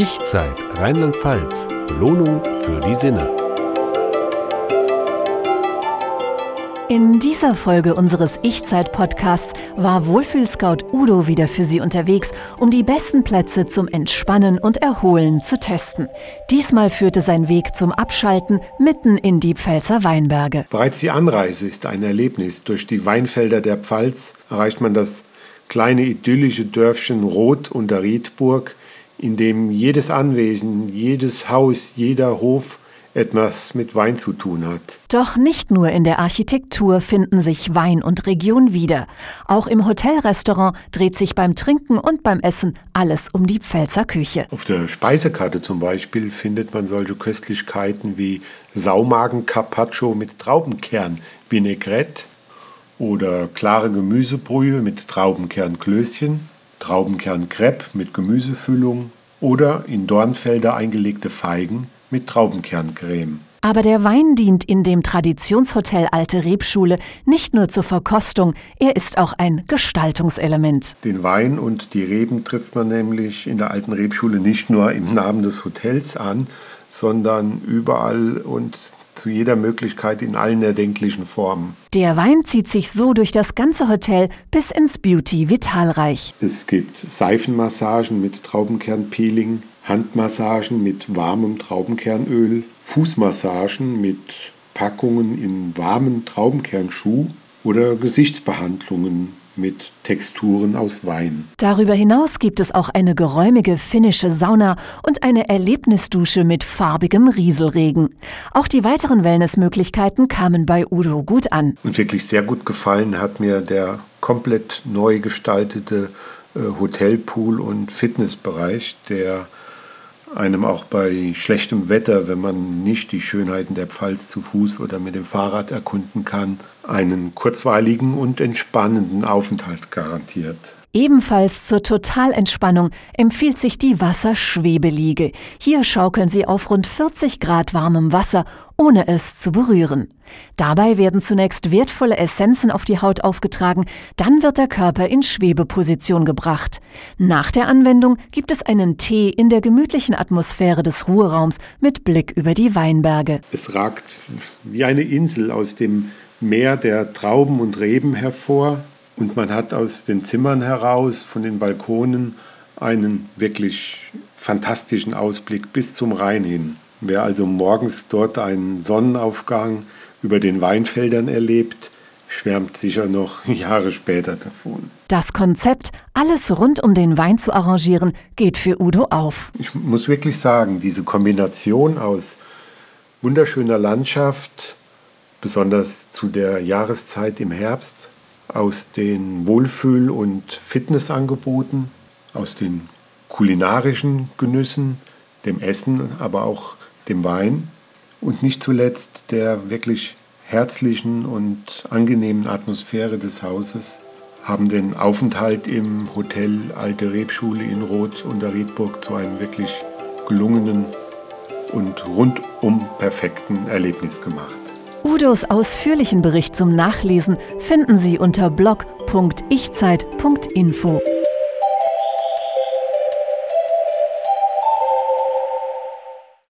Ich-Zeit Rheinland-Pfalz. Belohnung für die Sinne. In dieser Folge unseres Ich-Zeit-Podcasts war Wohlfühlscout Udo wieder für Sie unterwegs, um die besten Plätze zum Entspannen und Erholen zu testen. Diesmal führte sein Weg zum Abschalten mitten in die Pfälzer Weinberge. Bereits die Anreise ist ein Erlebnis. Durch die Weinfelder der Pfalz erreicht man das kleine idyllische Dörfchen Roth unter Riedburg, in dem jedes Anwesen, jedes Haus, jeder Hof etwas mit Wein zu tun hat. Doch nicht nur in der Architektur finden sich Wein und Region wieder. Auch im Hotelrestaurant dreht sich beim Trinken und beim Essen alles um die Pfälzer Küche. Auf der Speisekarte zum Beispiel findet man solche Köstlichkeiten wie Saumagen Carpaccio mit Traubenkern, Vinaigrette oder klare Gemüsebrühe mit Traubenkernklößchen, Traubenkerncrepe mit Gemüsefüllung oder in Dornfelder eingelegte Feigen mit Traubenkerncreme. Aber der Wein dient in dem Traditionshotel Alte Rebschule nicht nur zur Verkostung, er ist auch ein Gestaltungselement. Den Wein und die Reben trifft man nämlich in der Alten Rebschule nicht nur im Namen des Hotels an, sondern überall und zu jeder Möglichkeit in allen erdenklichen Formen. Der Wein zieht sich so durch das ganze Hotel bis ins Beauty Vitalreich. Es gibt Seifenmassagen mit Traubenkernpeeling, Handmassagen mit warmem Traubenkernöl, Fußmassagen mit Packungen in warmen Traubenkernschuh oder Gesichtsbehandlungen mit Texturen aus Wein. Darüber hinaus gibt es auch eine geräumige finnische Sauna und eine Erlebnisdusche mit farbigem Rieselregen. Auch die weiteren Wellnessmöglichkeiten kamen bei Udo gut an. Und wirklich sehr gut gefallen hat mir der komplett neu gestaltete äh, Hotelpool und Fitnessbereich, der einem auch bei schlechtem Wetter, wenn man nicht die Schönheiten der Pfalz zu Fuß oder mit dem Fahrrad erkunden kann, einen kurzweiligen und entspannenden Aufenthalt garantiert. Ebenfalls zur Totalentspannung empfiehlt sich die Wasserschwebeliege. Hier schaukeln Sie auf rund 40 Grad warmem Wasser, ohne es zu berühren. Dabei werden zunächst wertvolle Essenzen auf die Haut aufgetragen, dann wird der Körper in Schwebeposition gebracht. Nach der Anwendung gibt es einen Tee in der gemütlichen Atmosphäre des Ruheraums mit Blick über die Weinberge. Es ragt wie eine Insel aus dem Meer der Trauben und Reben hervor, und man hat aus den Zimmern heraus, von den Balkonen, einen wirklich fantastischen Ausblick bis zum Rhein hin. Wer also morgens dort einen Sonnenaufgang über den Weinfeldern erlebt, schwärmt sicher noch Jahre später davon. Das Konzept, alles rund um den Wein zu arrangieren, geht für Udo auf. Ich muss wirklich sagen, diese Kombination aus wunderschöner Landschaft, besonders zu der Jahreszeit im Herbst, aus den Wohlfühl- und Fitnessangeboten, aus den kulinarischen Genüssen, dem Essen, aber auch dem Wein und nicht zuletzt der wirklich herzlichen und angenehmen Atmosphäre des Hauses haben den Aufenthalt im Hotel Alte Rebschule in Roth unter Riedburg zu einem wirklich gelungenen und rundum perfekten Erlebnis gemacht. Udos ausführlichen Bericht zum Nachlesen finden Sie unter blog.ichzeit.info.